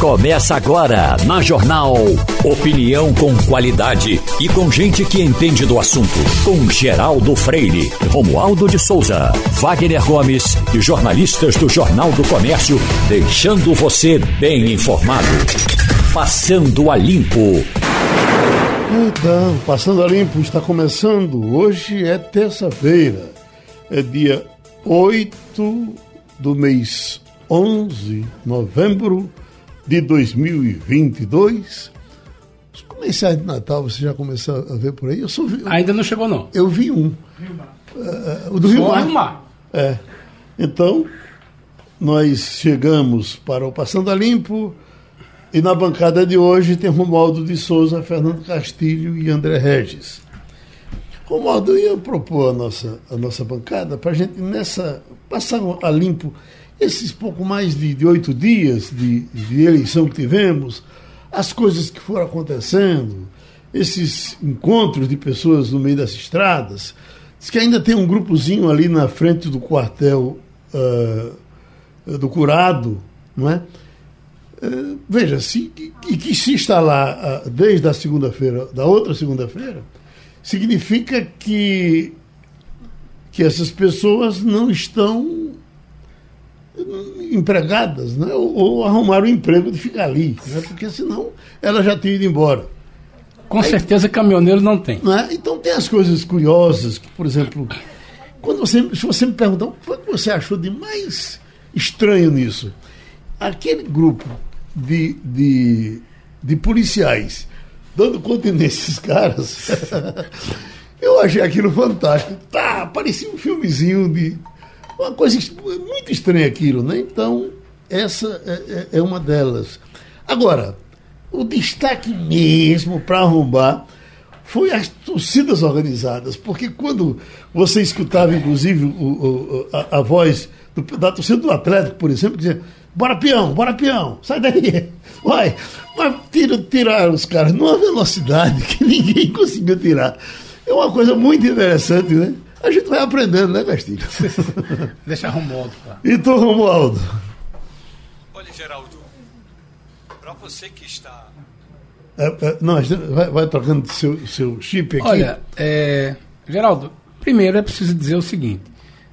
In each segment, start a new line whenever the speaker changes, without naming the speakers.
Começa agora na Jornal. Opinião com qualidade e com gente que entende do assunto. Com Geraldo Freire, Romualdo de Souza, Wagner Gomes e jornalistas do Jornal do Comércio, deixando você bem informado. Passando a Limpo.
Então, Passando a Limpo está começando. Hoje é terça-feira. É dia 8 do mês 11, novembro de 2022. Os comerciais de Natal você já começou a ver por aí? Eu só vi,
Ainda não chegou, não.
eu vi um. Uh, o do Rio Mar.
Rio Mar.
É. Então, nós chegamos para o Passando a Limpo e na bancada de hoje tem Romualdo de Souza, Fernando Castilho e André Regis. Romualdo, eu ia propor a nossa, a nossa bancada para a gente nessa passar a limpo esses pouco mais de, de oito dias de, de eleição que tivemos, as coisas que foram acontecendo, esses encontros de pessoas no meio das estradas. Diz que ainda tem um grupozinho ali na frente do quartel ah, do Curado, não é? Eh, veja, se, e que se está lá ah, desde a segunda-feira, da outra segunda-feira, significa que, que essas pessoas não estão empregadas, né? ou, ou arrumaram o emprego de ficar ali, né? porque senão ela já tinha ido embora.
Com certeza caminhoneiro não tem.
Não é? Então tem as coisas curiosas, que, por exemplo, quando você, se você me perguntar o que você achou de mais estranho nisso, aquele grupo de, de, de policiais dando conta nesses caras, eu achei aquilo fantástico. Tá, parecia um filmezinho de. Uma coisa muito estranha aquilo, né? Então, essa é, é- é uma delas. Agora, o destaque mesmo para arrombar foi as torcidas organizadas, porque quando você escutava, inclusive, o- o- a, a voz do- da torcida do Atlético, por exemplo, dizia: bora peão, bora peão, sai daí, vai. Mas tira, tiraram os caras numa velocidade que ninguém conseguiu tirar. É uma coisa muito interessante, né? A gente vai aprendendo, né, Castilho?
Deixa Romualdo lá.
então, Romualdo.
Olha, Geraldo, para você que está.
É, é, não, a gente vai, vai trocando seu, seu chip aqui.
Olha, é, Geraldo, primeiro é preciso dizer o seguinte: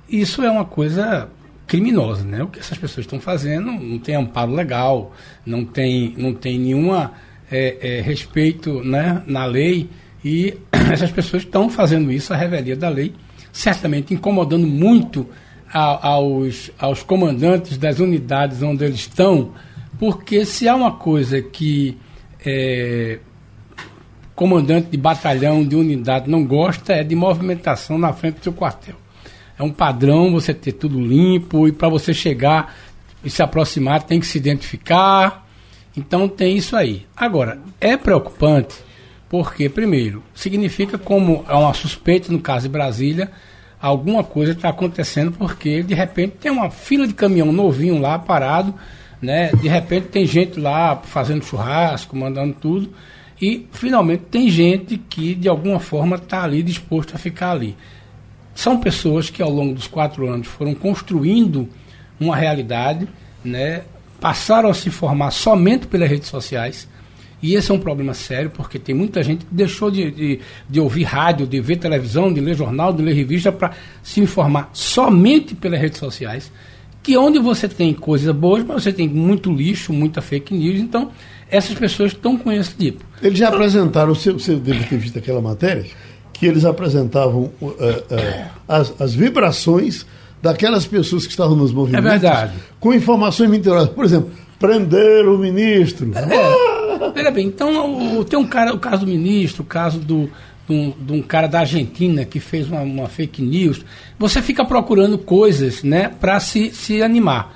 isso é uma coisa criminosa, né? O que essas pessoas estão fazendo não tem amparo legal, não tem, não tem nenhuma é, é, respeito né, na lei e essas pessoas estão fazendo isso à revelia da lei, certamente incomodando muito a- aos, aos comandantes das unidades onde eles estão, porque se há uma coisa que é, comandante de batalhão, de unidade, não gosta é de movimentação na frente do seu quartel. É um padrão você ter tudo limpo e para você chegar e se aproximar tem que se identificar. Então tem isso aí. Agora, é preocupante porque, primeiro, significa como há uma suspeita no caso de Brasília, alguma coisa está acontecendo porque de repente tem uma fila de caminhão novinho lá parado, né? De repente tem gente lá fazendo churrasco, mandando tudo e finalmente tem gente que de alguma forma está ali disposto a ficar ali. São pessoas que ao longo dos quatro anos foram construindo uma realidade, né? passaram a se formar somente pelas redes sociais. E esse é um problema sério, porque tem muita gente que deixou de, de, de ouvir rádio, de ver televisão, de ler jornal, de ler revista, para se informar somente pelas redes sociais. Que onde você tem coisas boas, mas você tem muito lixo, muita fake news. Então, essas pessoas estão com esse tipo.
Eles já apresentaram, você, você deve ter visto aquela matéria, que eles apresentavam uh, uh, as, as vibrações daquelas pessoas que estavam nos movimentos.
É verdade.
Com informações mentirosas. Por exemplo, prender o ministro.
É, veja bem, então o, tem um cara, o caso do ministro, o caso do, de um, de um cara da Argentina que fez uma, uma fake news. Você fica procurando coisas né, para se, se animar.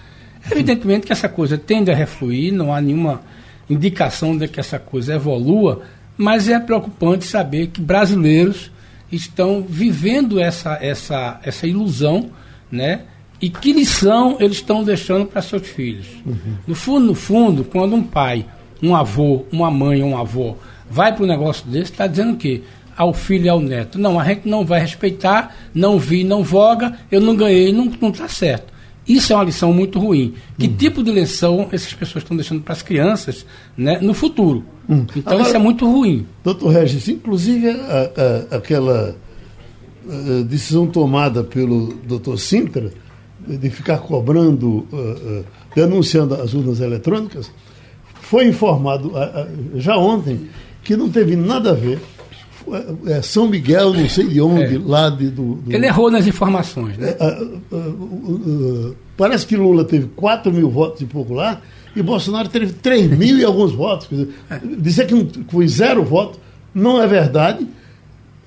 Evidentemente que essa coisa tende a refluir, não há nenhuma indicação de que essa coisa evolua, mas é preocupante saber que brasileiros estão vivendo essa, essa, essa ilusão, né? E que lição eles estão deixando para seus filhos. No fundo, no fundo, quando um pai, um avô, uma mãe ou um avô vai para um negócio desse, está dizendo o quê? Ao filho e ao neto. Não, a gente não vai respeitar, não vi, não voga, eu não ganhei, não está certo. Isso é uma lição muito ruim. Que hum. tipo de lição essas pessoas estão deixando para as crianças né, no futuro? Hum. Então Agora, isso é muito ruim.
Doutor Regis, inclusive a, a, aquela a decisão tomada pelo doutor Sintra de ficar cobrando, uh, uh, denunciando as urnas eletrônicas, foi informado já ontem que não teve nada a ver é, São Miguel, não sei de onde, é. lá de, do, do,
Ele errou nas informações, né? É,
parece que Lula teve 4 mil votos e pouco lá, e Bolsonaro teve 3 mil e alguns votos. Dizer, é. dizer que foi zero voto não é verdade.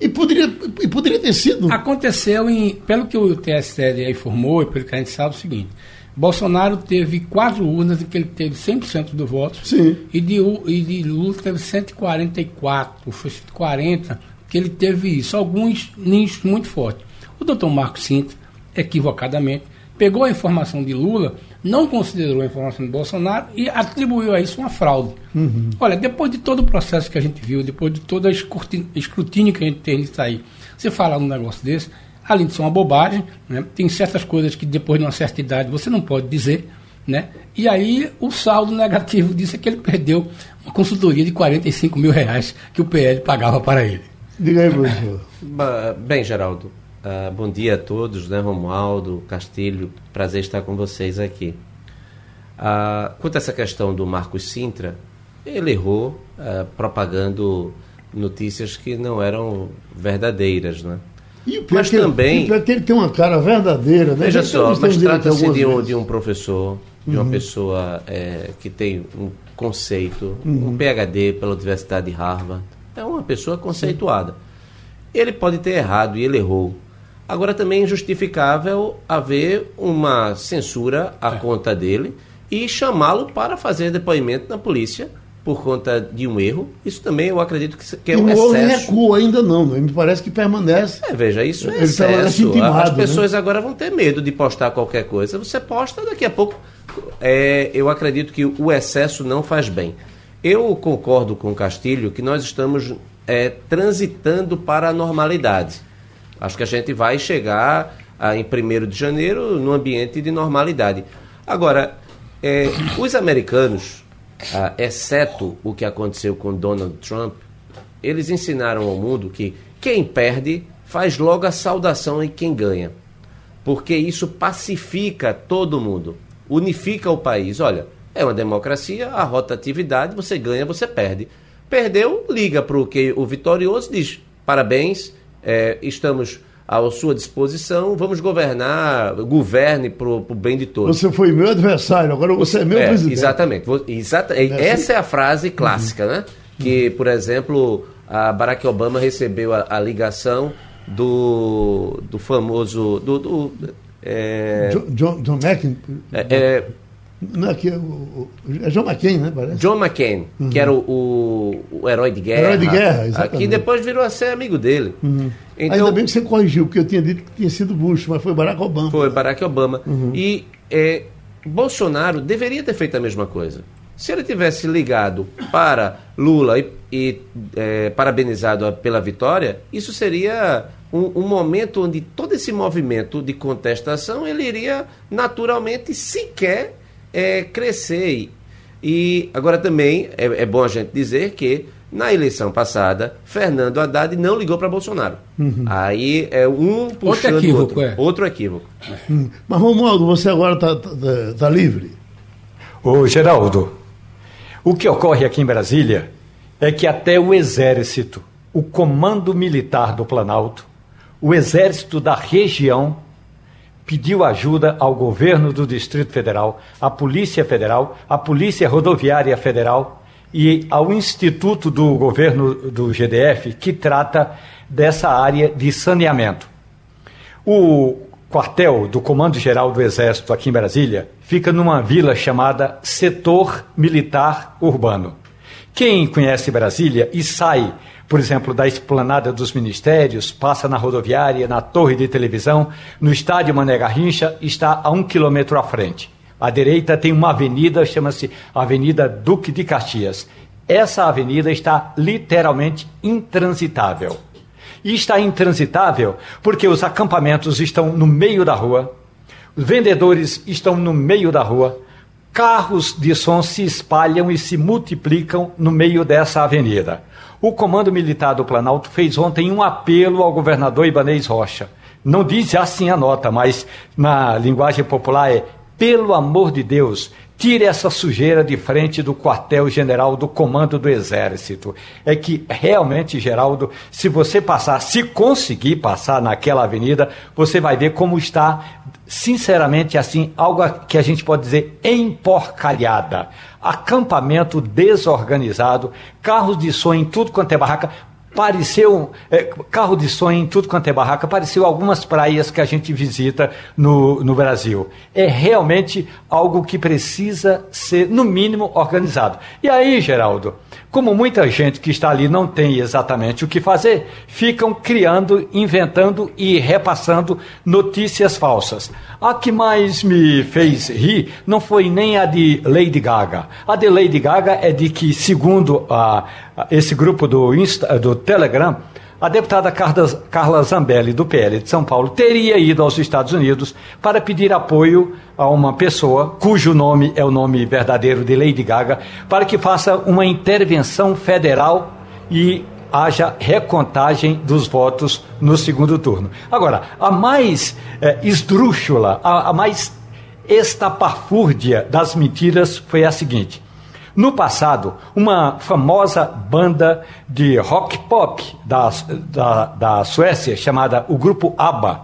E poderia, e poderia ter sido.
Aconteceu em. Pelo que o TSE informou, e pelo que a gente sabe, é o seguinte: Bolsonaro teve quatro urnas em que ele teve 100% do voto.
Sim.
E de, e de Lula teve 144, foi 140, que ele teve isso. Alguns nichos muito fortes. O doutor Marco Sintra, equivocadamente, pegou a informação de Lula, não considerou a informação de Bolsonaro e atribuiu a isso uma fraude. Uhum. Olha, depois de todo o processo que a gente viu, depois de todo o escrutínio que a gente tem nisso aí, você fala um negócio desse, além de ser uma bobagem, né? tem certas coisas que depois de uma certa idade você não pode dizer, né? E aí o saldo negativo disso é que ele perdeu uma consultoria de 45 mil reais que o PL pagava para ele.
Diga aí, professor.
Bem, Geraldo, uh, bom dia a todos, né? Romualdo, Castilho, prazer estar com vocês aqui. Uh, quanto a essa questão do Marcos Sintra, ele errou uh, propagando notícias que não eram verdadeiras, né?
E o mas também. O ele tem uma cara verdadeira, né?
Veja só, mas trata-se de, um, de um professor, de uhum. uma pessoa é, que tem um conceito, uhum. um PhD pela Universidade de Harvard. É uma pessoa conceituada. Sim. Ele pode ter errado e ele errou. Agora também é injustificável haver uma censura à é. conta dele e chamá-lo para fazer depoimento na polícia por conta de um erro. Isso também eu acredito que, que é um excesso. Não
recua ainda não, né? me parece que permanece.
É, veja, isso é excesso. Intimado, As né? pessoas né? agora vão ter medo de postar qualquer coisa. Você posta, daqui a pouco. É, eu acredito que o excesso não faz bem. Eu concordo com o Castilho que nós estamos é, transitando para a normalidade. Acho que a gente vai chegar a, em 1 de janeiro no ambiente de normalidade. Agora, é, os americanos ah, exceto o que aconteceu com Donald Trump, eles ensinaram ao mundo que quem perde faz logo a saudação em quem ganha. Porque isso pacifica todo mundo, unifica o país. Olha, é uma democracia, a rotatividade, você ganha, você perde. Perdeu, liga para o que o vitorioso diz: parabéns, é, estamos à sua disposição, vamos governar, governe para o bem de todos.
Você foi meu adversário, agora você é meu é, presidente.
Exatamente. Exata, é essa é a frase clássica, uhum. né? Que, por exemplo, a Barack Obama recebeu a, a ligação do, do famoso. Do, do
é, John, John, McCain?
É, é,
não, aqui é, o, é John McCain, né? Parece?
John McCain, uhum. que era o, o, o, herói de guerra.
Herói de guerra, exatamente.
Que depois virou a ser amigo dele.
Uhum. Então, Ainda bem que você corrigiu, porque eu tinha dito que tinha sido Bush, mas foi Barack Obama.
Foi Barack Obama. Uhum. E é, Bolsonaro deveria ter feito a mesma coisa. Se ele tivesse ligado para Lula e, e é, parabenizado pela vitória, isso seria um, um, momento onde todo esse movimento de contestação ele iria naturalmente sequer é, crescer. E agora também é, é bom a gente dizer que na eleição passada, Fernando Haddad não ligou para Bolsonaro. Uhum. Aí é um puxando outro equívoco. Outro, é. outro equívoco.
Uhum. Mas, Romualdo, você agora está tá, tá, tá livre?
Ô, Geraldo, o que ocorre aqui em Brasília é que até o Exército, o Comando Militar do Planalto, o Exército da região pediu ajuda ao governo do Distrito Federal, à Polícia Federal, à Polícia Rodoviária Federal e ao Instituto do Governo do GDF, que trata dessa área de saneamento. O quartel do Comando Geral do Exército aqui em Brasília fica numa vila chamada Setor Militar Urbano. Quem conhece Brasília e sai por exemplo, da esplanada dos ministérios, passa na rodoviária, na torre de televisão, no estádio Mané Garrincha, está a um quilômetro à frente. À direita tem uma avenida, chama-se Avenida Duque de Caxias. Essa avenida está literalmente intransitável. E está intransitável porque os acampamentos estão no meio da rua, vendedores estão no meio da rua, carros de som se espalham e se multiplicam no meio dessa avenida. O Comando Militar do Planalto fez ontem um apelo ao governador Ibanez Rocha. Não diz assim a nota, mas na linguagem popular é: pelo amor de Deus, Tire essa sujeira de frente do quartel-general do comando do Exército. É que realmente, Geraldo, se você passar, se conseguir passar naquela avenida, você vai ver como está, sinceramente, assim, algo que a gente pode dizer emporcalhada. Acampamento desorganizado, carros de som em tudo quanto é barraca pareceu é, carro de sonho em tudo quanto é barraca, pareceu algumas praias que a gente visita no, no Brasil. É realmente algo que precisa ser, no mínimo, organizado. E aí, Geraldo, como muita gente que está ali não tem exatamente o que fazer, ficam criando, inventando e repassando notícias falsas. A que mais me fez rir não foi nem a de Lady Gaga. A de Lady Gaga é de que, segundo a, esse grupo do, Insta, do Telegram, a deputada Carla Zambelli, do PL de São Paulo, teria ido aos Estados Unidos para pedir apoio a uma pessoa cujo nome é o nome verdadeiro de Lady Gaga, para que faça uma intervenção federal e haja recontagem dos votos no segundo turno. Agora, a mais é, esdrúxula, a, a mais estapafúrdia das mentiras foi a seguinte. No passado, uma famosa banda de rock pop da, da, da Suécia, chamada o grupo ABBA,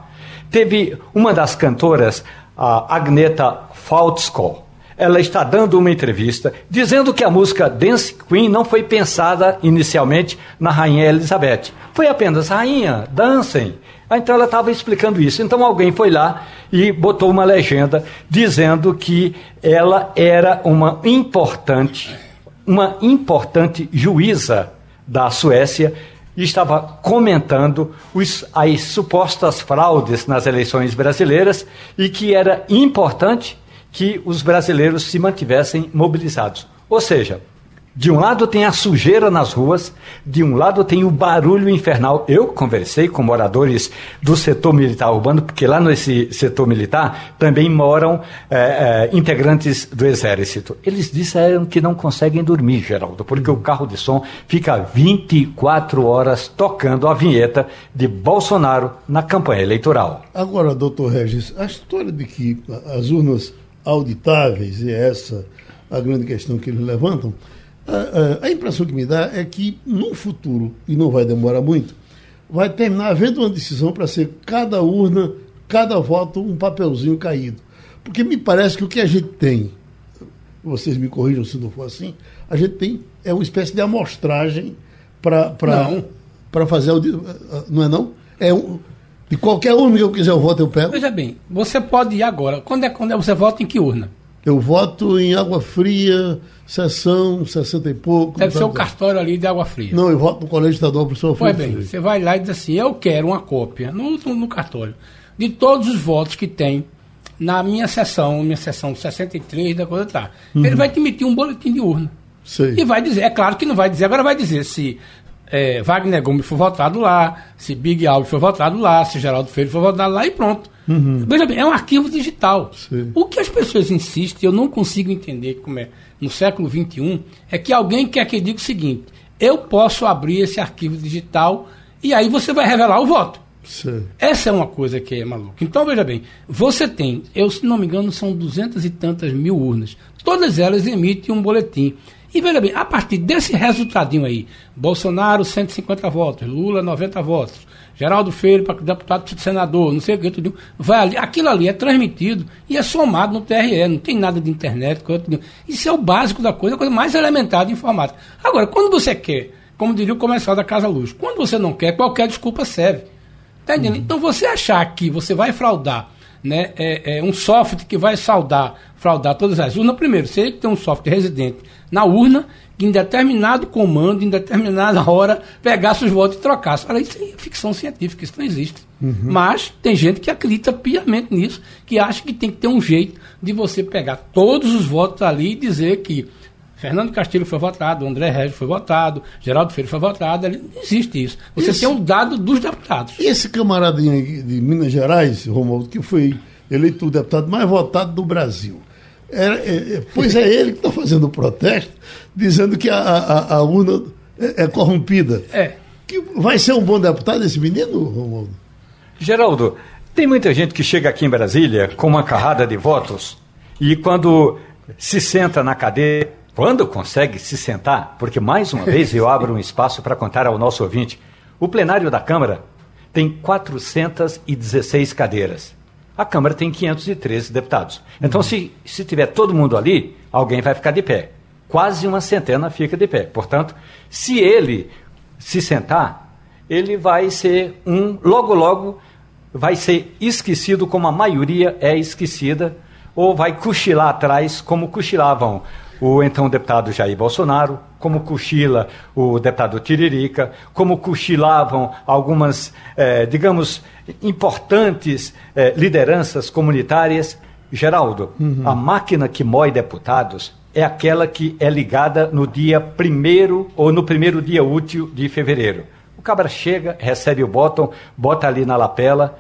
teve uma das cantoras, a Agneta Faltskog. Ela está dando uma entrevista dizendo que a música Dance Queen não foi pensada inicialmente na Rainha Elizabeth. Foi apenas, Rainha, dancem. Então ela estava explicando isso. Então alguém foi lá e botou uma legenda dizendo que ela era uma importante, uma importante juíza da Suécia e estava comentando os, as supostas fraudes nas eleições brasileiras e que era importante que os brasileiros se mantivessem mobilizados. Ou seja, de um lado tem a sujeira nas ruas, de um lado tem o barulho infernal. Eu conversei com moradores do setor militar urbano, porque lá nesse setor militar também moram é, é, integrantes do Exército. Eles disseram que não conseguem dormir, Geraldo, porque o carro de som fica 24 horas tocando a vinheta de Bolsonaro na campanha eleitoral.
Agora, doutor Regis, a história de que as urnas auditáveis, e essa a grande questão que eles levantam, a, a, impressão que me dá é que, no futuro, e não vai demorar muito, vai terminar havendo uma decisão para ser cada urna, cada voto, um papelzinho caído. Porque me parece que o que a gente tem, vocês me corrijam se não for assim, a gente tem é uma espécie de amostragem para fazer. Não é não? É um, de qualquer urna que eu quiser eu voto, eu pego.
Veja bem, você pode ir agora. Quando é quando é, você vota em que urna?
Eu voto em Água Fria, sessão 60 e pouco.
Deve ser o cartório ali de Água Fria.
Não, eu voto no Colégio Estadual Professor
Pois bem, você vai lá e diz assim, eu quero uma cópia no, no cartório de todos os votos que tem na minha sessão, minha sessão 63 da coisa tá. Uhum. Ele vai te emitir um boletim de urna. Sei. E vai dizer, é claro que não vai dizer, agora vai dizer se é, Wagner Gomes foi votado lá, se Big Alves foi votado lá, se Geraldo Freire foi votado lá e pronto. Uhum. Veja bem, é um arquivo digital. Sim. O que as pessoas insistem, eu não consigo entender como é no século XXI, é que alguém quer que diga o seguinte: eu posso abrir esse arquivo digital e aí você vai revelar o voto. Sim. Essa é uma coisa que é maluca. Então, veja bem, você tem, eu se não me engano, são duzentas e tantas mil urnas. Todas elas emitem um boletim. E veja bem, a partir desse resultadinho aí, Bolsonaro 150 votos, Lula 90 votos, Geraldo Freire para deputado senador, não sei o que, tudo, vai ali, aquilo ali é transmitido e é somado no TRE, não tem nada de internet, coisa, isso é o básico da coisa, a coisa mais elementar de informática. Agora, quando você quer, como diria o comercial da Casa Luz, quando você não quer, qualquer desculpa serve. Tá entendendo? Uhum. Então você achar que você vai fraudar né, é, é um software que vai saudar, fraudar todas as urnas, primeiro, seria que tem um software residente na urna que em determinado comando, em determinada hora, pegasse os votos e trocasse. Olha, isso é ficção científica, isso não existe. Uhum. Mas tem gente que acredita piamente nisso, que acha que tem que ter um jeito de você pegar todos os votos ali e dizer que Fernando Castilho foi votado, André Regis foi votado, Geraldo Freire foi votado. Ali, não existe isso. Você esse, tem um dado dos deputados.
Esse camaradinho de Minas Gerais, Romualdo, que foi eleito o deputado mais votado do Brasil. É, é, pois é ele que está fazendo o protesto, dizendo que a, a, a urna é, é, corrompida.
É.
Que vai ser um bom deputado esse menino, Romualdo?
Geraldo, tem muita gente que chega aqui em Brasília com uma carrada de votos e quando se senta na cadeira, quando consegue se sentar, porque mais uma vez eu abro um espaço para contar ao nosso ouvinte, o plenário da Câmara tem 416 cadeiras. A Câmara tem 513 deputados. Então, uhum. se, se tiver todo mundo ali, alguém vai ficar de pé. Quase uma centena fica de pé. Portanto, se ele se sentar, ele vai ser um, logo, logo, vai ser esquecido como a maioria é esquecida, ou vai cochilar atrás como cochilavam o então deputado Jair Bolsonaro, como cochila o deputado Tiririca, como cochilavam algumas, eh, digamos, importantes eh, lideranças comunitárias. Geraldo, uhum. a máquina que mói deputados é aquela que é ligada no dia primeiro ou no primeiro dia útil de fevereiro. O cabra chega, recebe o botão, bota ali na lapela,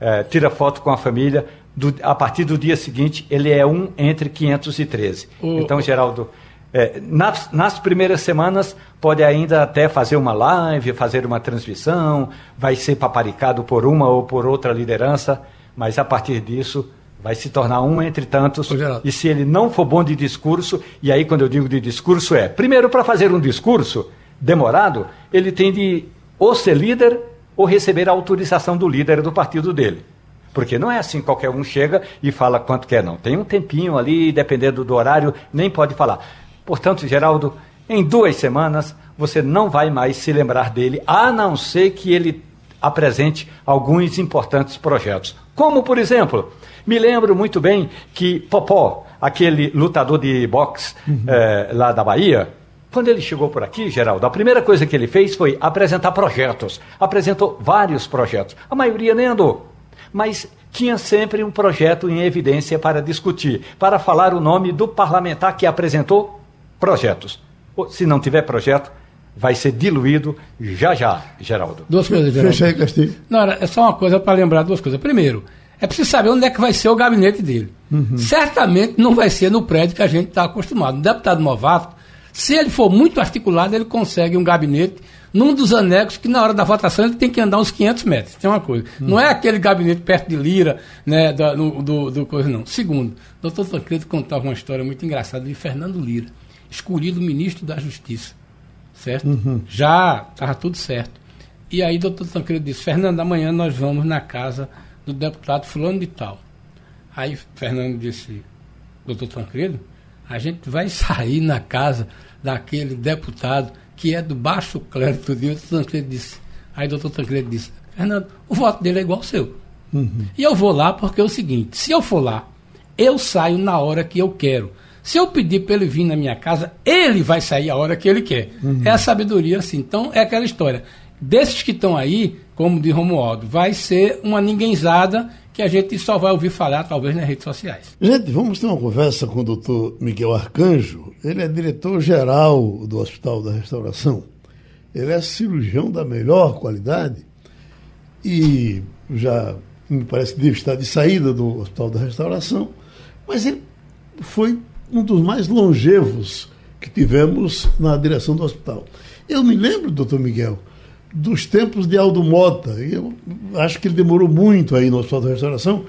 eh, tira foto com a família, do, a partir do dia seguinte, ele é um entre 513. O, então, Geraldo, é, nas, nas, primeiras semanas pode ainda até fazer uma live, fazer uma transmissão, vai ser paparicado por uma ou por outra liderança, mas a partir disso vai se tornar um entre tantos. E se ele não for bom de discurso, e aí quando eu digo de discurso é, primeiro para fazer um discurso demorado, ele tem de ou ser líder ou receber a autorização do líder do partido dele. Porque não é assim, qualquer um chega e fala quanto quer, não. Tem um tempinho ali, dependendo do horário, nem pode falar. Portanto, Geraldo, em duas semanas você não vai mais se lembrar dele, a não ser que ele apresente alguns importantes projetos. Como, por exemplo, me lembro muito bem que Popó, aquele lutador de boxe uhum. é, lá da Bahia, quando ele chegou por aqui, Geraldo, a primeira coisa que ele fez foi apresentar projetos. Apresentou vários projetos. A maioria nem andou mas tinha sempre um projeto em evidência para discutir, para falar o nome do parlamentar que apresentou projetos. Se não tiver projeto, vai ser diluído já já, Geraldo.
Duas coisas, Geraldo. Fecha aí, Castilho. Não, é só uma coisa para lembrar duas coisas. Primeiro, é preciso saber onde é que vai ser o gabinete dele. Uhum. Certamente não vai ser no prédio que a gente está acostumado. Um deputado novato, se ele for muito articulado, ele consegue um gabinete num dos anexos que na hora da votação ele tem que andar uns 500 metros. Tem uma coisa. Hum. Não é aquele gabinete perto de Lira, né, da, no, do, do coisa, não. Segundo, o doutor Tancredo contava uma história muito engraçada de Fernando Lira, escolhido ministro da Justiça. Certo? Uhum. Já estava tudo certo. E aí o doutor Tancredo disse, Fernando, amanhã nós vamos na casa do deputado fulano de tal. Aí Fernando disse, doutor Tancredo, a gente vai sair na casa daquele deputado que é do baixo clero tudo. E o doutor Tancredo disse. Aí o doutor Tancredo disse, Fernando, o voto dele é igual ao seu. Uhum. E eu vou lá porque é o seguinte, se eu for lá, eu saio na hora que eu quero. Se eu pedir para ele vir na minha casa, ele vai sair a hora que ele quer. Uhum. É a sabedoria assim. Então, é aquela história. Desses que estão aí, como de Romualdo, vai ser uma ninguémzada que a gente só vai ouvir falar, talvez, nas redes sociais.
Gente, vamos ter uma conversa com o doutor Miguel Arcanjo. Ele é diretor-geral do Hospital da Restauração. Ele é cirurgião da melhor qualidade e já me parece que deve estar de saída do Hospital da Restauração, mas ele foi um dos mais longevos que tivemos na direção do hospital. Eu me lembro, doutor Miguel, dos tempos de Aldo Mota. Eu acho que ele demorou muito aí no Hospital da Restauração.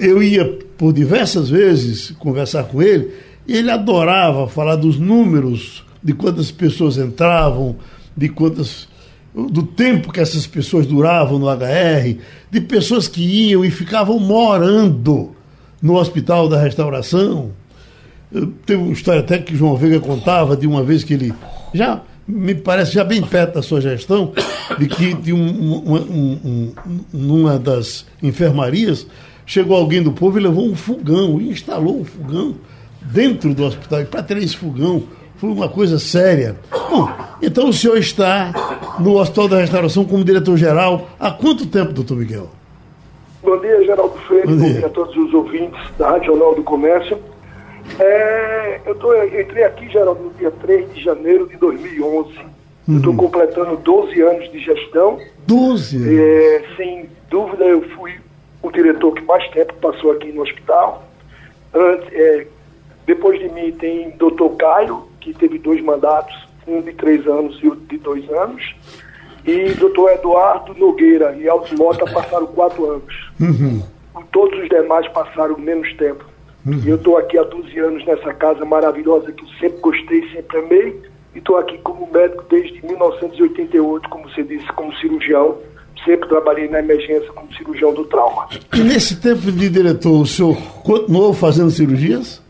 Eu ia por diversas vezes conversar com ele e ele adorava falar dos números, de quantas pessoas entravam, de quantas do tempo que essas pessoas duravam no HR, de pessoas que iam e ficavam morando no Hospital da Restauração. Teve uma história até que João Veiga contava de uma vez que ele já me parece já bem perto da sua gestão, de que de um, um, um, numa das enfermarias chegou alguém do povo e levou um fogão, e instalou um fogão dentro do hospital. E para ter esse fogão foi uma coisa séria. Bom, então o senhor está no Hospital da Restauração como diretor-geral há quanto tempo, doutor Miguel?
Bom dia, Geraldo Freire, bom dia, bom dia a todos os ouvintes da Rádio Jornal do Comércio. É, eu, tô, eu entrei aqui, Geraldo, no dia 3 de janeiro de 2011. Uhum. Estou completando 12 anos de gestão.
12?
É, sem dúvida, eu fui o diretor que mais tempo passou aqui no hospital. Antes, é, depois de mim tem doutor Caio, que teve dois mandatos, um de três anos e outro de dois anos. E doutor Eduardo Nogueira e Aldo Mota passaram quatro anos. Uhum. Todos os demais passaram menos tempo. Uhum. E eu estou aqui há 12 anos nessa casa maravilhosa que eu sempre gostei, sempre amei. E estou aqui como médico desde 1988, como você disse, como cirurgião. Sempre trabalhei na emergência como cirurgião do trauma.
E nesse tempo de diretor, o senhor continuou fazendo cirurgias?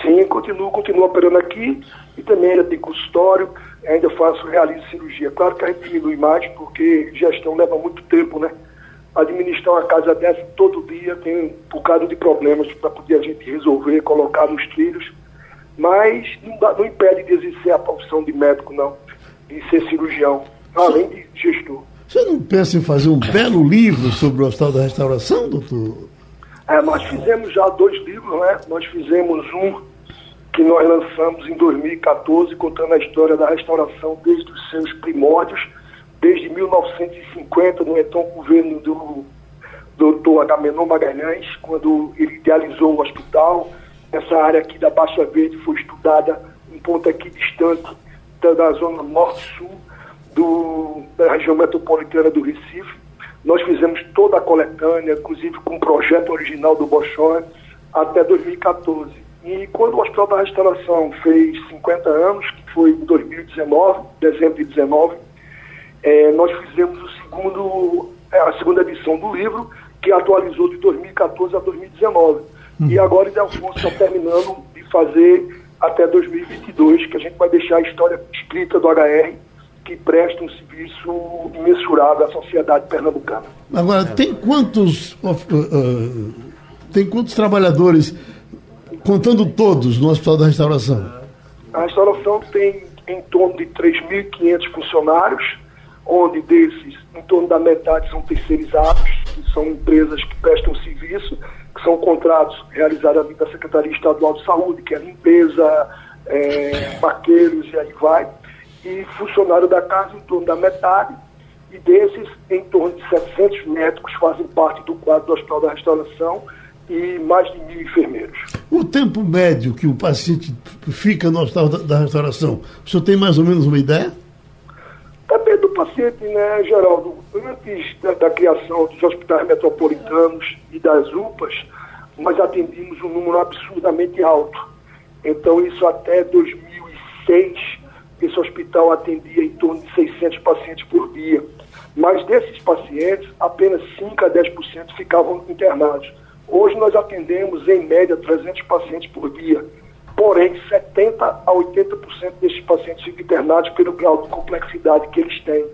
Sim, continuo, continuo operando aqui e também ainda tem consultório, ainda faço, realizo cirurgia. Claro que a gente diminui mais porque gestão leva muito tempo, né? Administrar uma casa dessa todo dia tem um bocado de problemas para poder a gente resolver, colocar nos trilhos, mas não, dá, não impede de exercer a profissão de médico, não, de ser cirurgião, além de gestor.
Você não pensa em fazer um belo livro sobre o Hospital da Restauração, doutor?
É, nós fizemos já dois livros, né? Nós fizemos um que nós lançamos em 2014, contando a história da restauração desde os seus primórdios, desde 1950, no então governo do doutor Agamenon Magalhães, quando ele idealizou o hospital. Essa área aqui da Baixa Verde foi estudada um ponto aqui distante da, zona norte-sul da região metropolitana do Recife. Nós fizemos toda a coletânea, inclusive com o projeto original do Bochon, até 2014. E quando o Hospital da Restauração fez 50 anos, que foi em 2019, dezembro de 2019, é, nós fizemos o segundo, a segunda edição do livro, que atualizou de 2014 a 2019. Hum. E agora o Delfonso está terminando de fazer até 2022, que a gente vai deixar a história escrita do HR, que presta um serviço imensurável à sociedade pernambucana.
Agora, tem quantos, uh, uh, tem quantos trabalhadores contando todos no Hospital da Restauração?
A restauração tem em torno de 3.500 funcionários, onde desses, em torno da metade são terceirizados, que são empresas que prestam serviço, que são contratos realizados ali da Secretaria Estadual de Saúde, que é limpeza, é, maqueiros e aí vai. E funcionário da casa em torno da metade, e desses, em torno de 700 médicos fazem parte do quadro do Hospital da Restauração, e mais de mil enfermeiros.
O tempo médio que o paciente fica no hospital da restauração, o senhor tem mais ou menos uma ideia?
Paciente, né, Geraldo? Antes da, da criação dos hospitais metropolitanos e das UPAs, nós atendimos um número absurdamente alto. Então, isso até 2006, esse hospital atendia em torno de 600 pacientes por dia. Mas desses pacientes, apenas 5 a 10% ficavam internados. Hoje nós atendemos, em média, 300 pacientes por dia. Porém, 70% a 80% desses pacientes ficam internados pelo grau de complexidade que eles têm.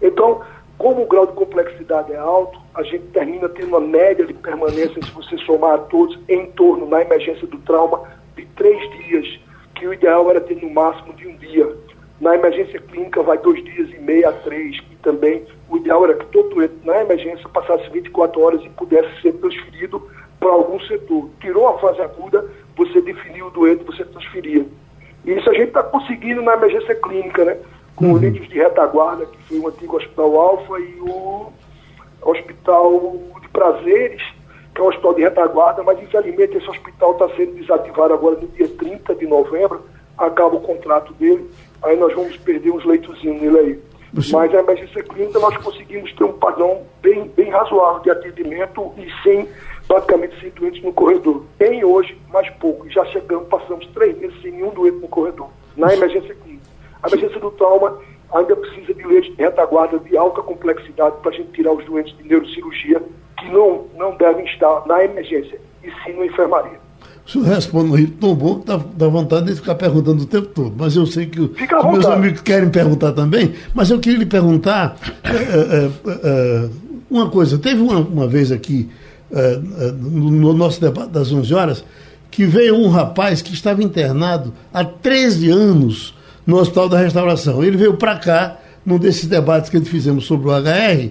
Então, como o grau de complexidade é alto, a gente termina tendo uma média de permanência, se você somar a todos, em torno, na emergência do trauma, de três dias, que o ideal era ter no máximo de um dia. Na emergência clínica vai dois dias e meio a três, e também o ideal era que todo na emergência passasse 24 horas e pudesse ser transferido para algum setor. Tirou a fase aguda, você definiu o doente, você transferia. E isso a gente está conseguindo na emergência clínica, né? Com uhum. leitos de retaguarda, que foi o antigo Hospital Alfa, e o Hospital de Prazeres, que é um hospital de retaguarda, mas infelizmente esse hospital está sendo desativado agora no dia 30 de novembro, acaba o contrato dele, aí nós vamos perder uns leitozinhos nele aí. Mas a emergência clínica nós conseguimos ter um padrão bem, bem razoável de atendimento e sem, praticamente, sem doentes no corredor. Tem hoje, mas pouco. Já chegamos, passamos três meses sem nenhum doente no corredor, na emergência clínica. A emergência do trauma ainda precisa de leitos de retaguarda de alta complexidade para a gente tirar os doentes de neurocirurgia que não, não devem estar na emergência, e sim na enfermaria.
O senhor responde no ritmo tão bom que dá, dá vontade de ficar perguntando o tempo todo. Mas eu sei que os meus amigos querem perguntar também. Mas eu queria lhe perguntar é, é, é, uma coisa. Teve uma, uma vez aqui, no nosso debate das 11 horas, que veio um rapaz que estava internado há 13 anos no Hospital da Restauração. Ele veio para cá, num desses debates que fizemos sobre o HR,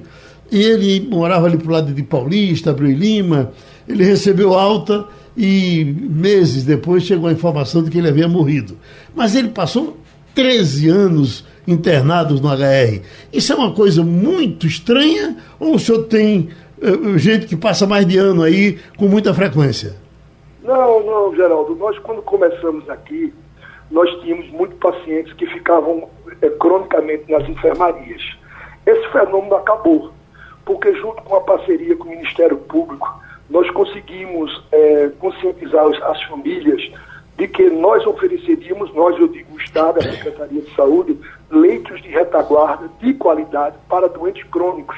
e ele morava ali para o lado de Paulista, Abreu Lima. Ele recebeu alta e meses depois chegou a informação de que ele havia morrido. Mas ele passou 13 anos internados no HR. Isso é uma coisa muito estranha ou o senhor tem gente que passa mais de ano aí com muita frequência?
Não, não, Geraldo. Nós, quando começamos aqui, nós tínhamos muitos pacientes que ficavam é, cronicamente nas enfermarias. Esse fenômeno acabou, porque junto com a parceria com o Ministério Público, nós conseguimos é, conscientizar as famílias de que nós ofereceríamos, nós, eu digo o Estado, a Secretaria de Saúde, leitos de retaguarda de qualidade para doentes crônicos,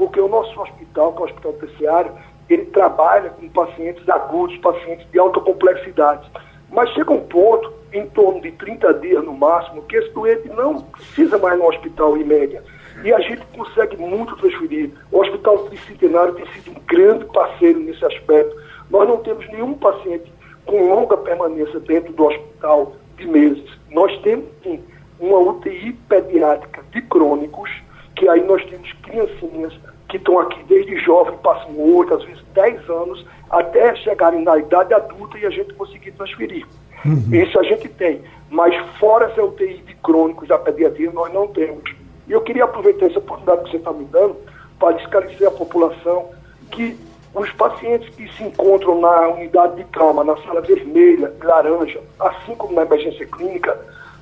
porque o nosso hospital, que é o Hospital Terciário, ele trabalha com pacientes agudos, pacientes de alta complexidade. Mas chega um ponto, em torno de 30 dias no máximo, que esse doente não precisa mais no hospital em média. E a gente consegue muito transferir. O Hospital Tricentenário tem sido um grande parceiro nesse aspecto. Nós não temos nenhum paciente com longa permanência dentro do hospital de meses. Nós temos, sim, uma UTI pediátrica de crônicos, que aí nós temos criancinhas que estão aqui desde jovem, passam oito, às vezes dez anos, até chegarem na idade adulta e a gente conseguir transferir. Uhum. Isso a gente tem. Mas fora essa UTI de crônicos da pediatria, nós não temos. E eu queria aproveitar essa oportunidade que você está me dando para esclarecer a população que os pacientes que se encontram na unidade de trauma, na sala vermelha, laranja, assim como na emergência clínica,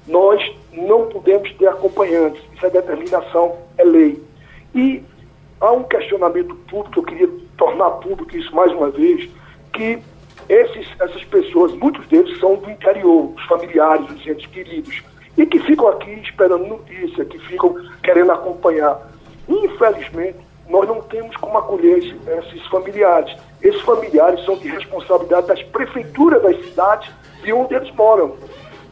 nós não podemos ter acompanhantes. Isso é determinação, é lei. E há um questionamento público, eu queria tornar público isso mais uma vez, que esses, essas pessoas, muitos deles são do interior, os familiares, os entes queridos, e que ficam aqui esperando notícia, que ficam querendo acompanhar. Infelizmente, nós não temos como acolher esses familiares. Esses familiares são de responsabilidade das prefeituras das cidades de onde eles moram.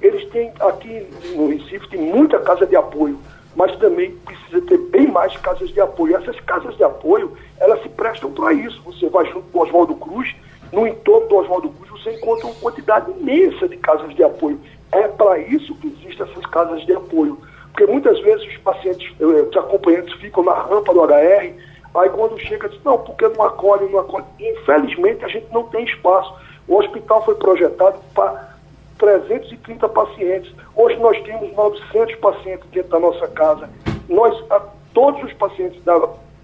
Eles têm, aqui no Recife, tem muita casa de apoio, mas também precisa ter bem mais casas de apoio. Essas casas de apoio, elas se prestam para isso. Você vai junto com Oswaldo Cruz, no entorno do Oswaldo Cruz, você encontra uma quantidade imensa de casas de apoio. É para isso que existem essas casas de apoio. Porque muitas vezes os pacientes, eh, os acompanhantes ficam na rampa do HR, aí quando chega diz, não, porque não acolhe, não acolhe. Infelizmente a gente não tem espaço. O hospital foi projetado para 330 pacientes. Hoje nós temos 900 pacientes dentro da nossa casa. Nós, a, todos os pacientes da,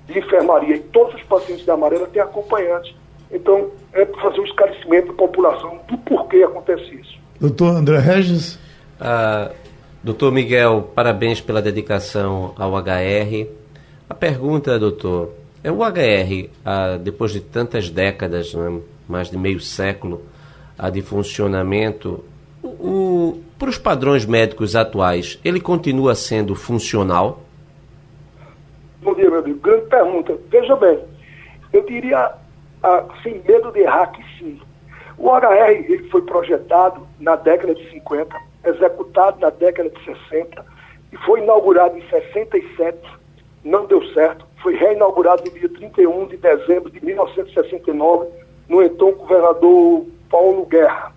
de enfermaria e todos os pacientes da amarela têm acompanhantes. Então, é para fazer um esclarecimento da população do porquê acontece isso.
Doutor André Regis.
Ah, doutor Miguel, parabéns pela dedicação ao HR. A pergunta, doutor, é o HR, ah, depois de tantas décadas, né, mais de meio século ah, de funcionamento, para os padrões médicos atuais, ele continua sendo funcional?
Bom dia, meu amigo. Grande pergunta. Veja bem, eu diria, ah, sem medo de errar, que sim. O HR ele foi projetado na década de 50, executado na década de 60 e foi inaugurado em 67, não deu certo. Foi reinaugurado no dia 31 de dezembro de 1969, no então governador Paulo Guerra.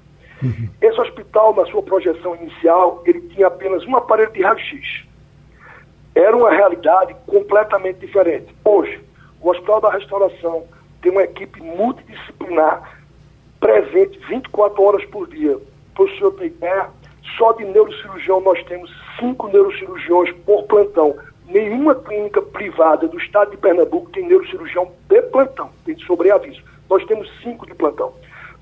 Uhum. Esse hospital, na sua projeção inicial, ele tinha apenas um aparelho de raio-x. Era uma realidade completamente diferente. Hoje, o Hospital da Restauração tem uma equipe multidisciplinar presente 24 horas por dia. Para o senhor ter ideia, só de neurocirurgião nós temos cinco neurocirurgiões por plantão. Nenhuma clínica privada do estado de Pernambuco tem neurocirurgião de plantão, tem sobreaviso. Nós temos cinco de plantão.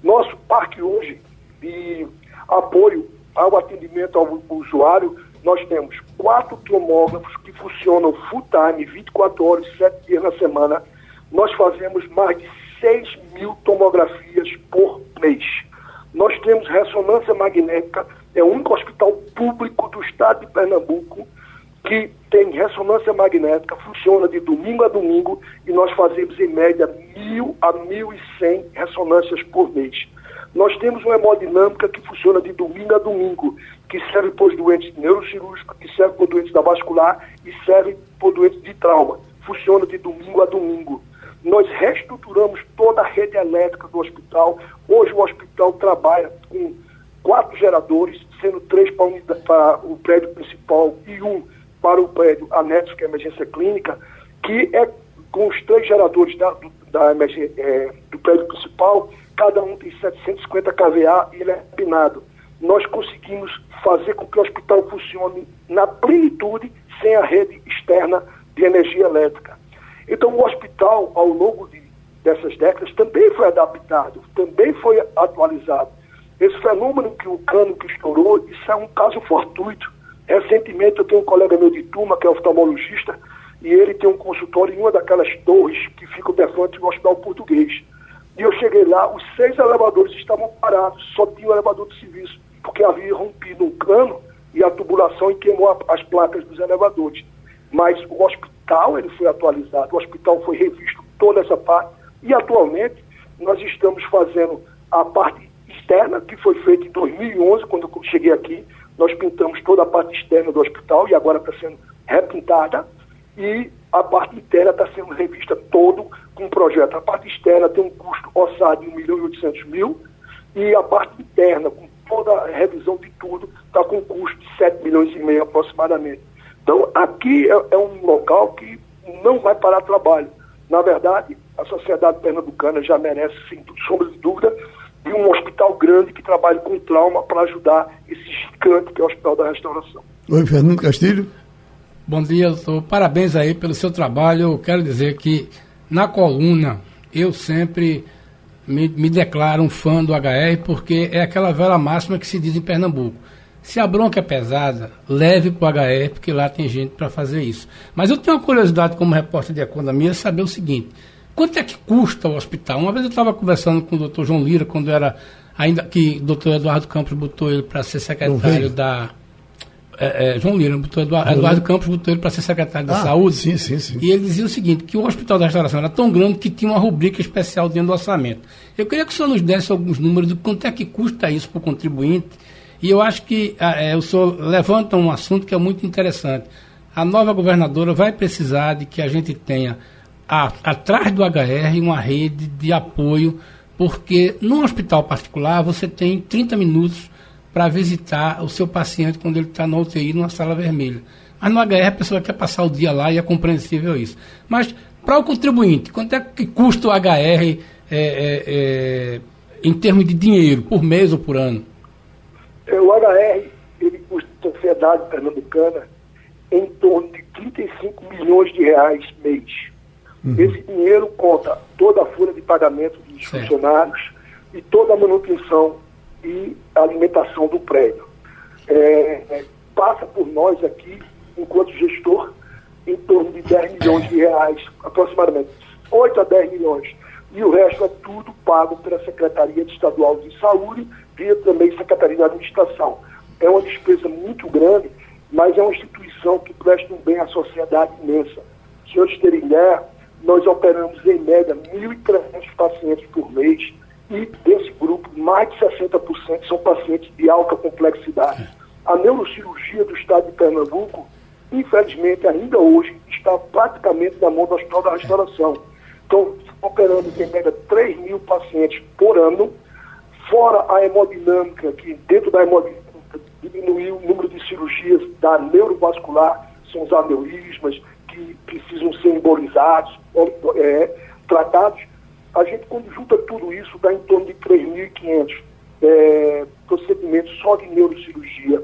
Nosso parque hoje de apoio ao atendimento ao usuário, nós temos quatro tomógrafos que funcionam full time, 24 horas, 7 dias na semana. Nós fazemos mais de 6 mil tomografias por mês. Nós temos ressonância magnética, é o único hospital público do estado de Pernambuco que tem ressonância magnética, funciona de domingo a domingo e nós fazemos em média mil a mil e cem ressonâncias por mês. Nós temos uma hemodinâmica que funciona de domingo a domingo, que serve para os doentes neurocirúrgicos, que serve para os doentes da vascular e serve para os doentes de trauma. Funciona de domingo a domingo. Nós reestruturamos toda a rede elétrica do hospital. Hoje o hospital trabalha com quatro geradores, sendo três para, para o prédio principal e um para o prédio anexo, que é a emergência clínica, que é com os três geradores da, do, da é, do prédio principal, cada um tem 750 kVA e ele é pinado. Nós conseguimos fazer com que o hospital funcione na plenitude sem a rede externa de energia elétrica. Então, o hospital, ao longo de dessas décadas também foi adaptado, também foi atualizado. Esse fenômeno que o cano que estourou, isso é um caso fortuito. Recentemente eu tenho um colega meu de turma, que é oftalmologista, e ele tem um consultório em uma daquelas torres que ficam defronte do hospital português. E eu cheguei lá, os seis elevadores estavam parados, só tinha o elevador de serviço, porque havia rompido um cano e a tubulação e queimou as placas dos elevadores. Mas o hospital ele foi atualizado, o hospital foi revisto toda essa parte. E atualmente nós estamos fazendo a parte externa que foi feita em 2011 quando eu cheguei aqui, nós pintamos toda a parte externa do hospital e agora está sendo repintada e a parte interna está sendo revista todo com um projeto. A parte externa tem um custo orçado de 1 milhão e 800 mil e a parte interna, com toda a revisão de tudo, está com um custo de 7 milhões e meio aproximadamente. Então, aqui é, é um local que não vai parar trabalho. Na verdade, a sociedade pernambucana já merece, sem sombra de dúvida, de um hospital grande que trabalhe com trauma para ajudar esse gigante que é o Hospital da Restauração.
Oi, Fernando Castilho.
Bom dia, doutor. Parabéns aí pelo seu trabalho. Eu quero dizer que na coluna eu sempre me, me declaro um fã do HR porque é aquela velha máxima que se diz em Pernambuco. Se a bronca é pesada, leve para o HR, porque lá tem gente para fazer isso. Mas eu tenho uma curiosidade como repórter de economia, saber o seguinte: quanto é que custa o hospital? Uma vez eu estava conversando com o doutor João Lira, quando era ainda que o doutor Eduardo Campos botou ele para ser secretário da. É, é, João Lira, botou Eduardo, Eduardo Campos botou ele para ser secretário ah, da Saúde.
Sim, sim, sim.
E ele dizia o seguinte: que o Hospital da Restauração era tão grande que tinha uma rubrica especial dentro do orçamento. Eu queria que o senhor nos desse alguns números de quanto é que custa isso para o contribuinte e eu acho que é, o senhor levanta um assunto que é muito interessante. A nova governadora vai precisar de que a gente tenha a, atrás do HR uma rede de apoio, porque num hospital particular você tem 30 minutos para visitar o seu paciente quando ele está na UTI numa sala vermelha. Mas no HR a pessoa quer passar o dia lá e é compreensível isso. Mas para o contribuinte, quanto é que custa o HR é, é, é, em termos de dinheiro, por mês ou por ano?
É, o HR, ele custa a sociedade pernambucana em torno de 35 milhões de reais mês. Uhum. Esse dinheiro conta toda a folha de pagamento dos certo. funcionários e toda a manutenção e alimentação do prédio. É, é, passa por nós aqui, enquanto gestor, em torno de 10 milhões de reais, aproximadamente 8 a 10 milhões. E o resto é tudo pago pela Secretaria Estadual de Saúde via também Secretaria de Administração. É uma despesa muito grande, mas é uma instituição que presta um bem à sociedade imensa. Senhores terem ideia, nós operamos em média 1.300 pacientes por mês e desse grupo, mais de 60% são pacientes de alta complexidade. A neurocirurgia do estado de Pernambuco, infelizmente, ainda hoje, está praticamente na mão do Hospital da Restauração. Então, operamos em média 3 mil pacientes por ano, Fora a hemodinâmica, que dentro da hemodinâmica diminuiu o número de cirurgias da neurovascular, são os aneurismas que precisam ser embolizados, é, tratados. A gente, quando junta tudo isso, dá em torno de 3.500 é, procedimentos só de neurocirurgia.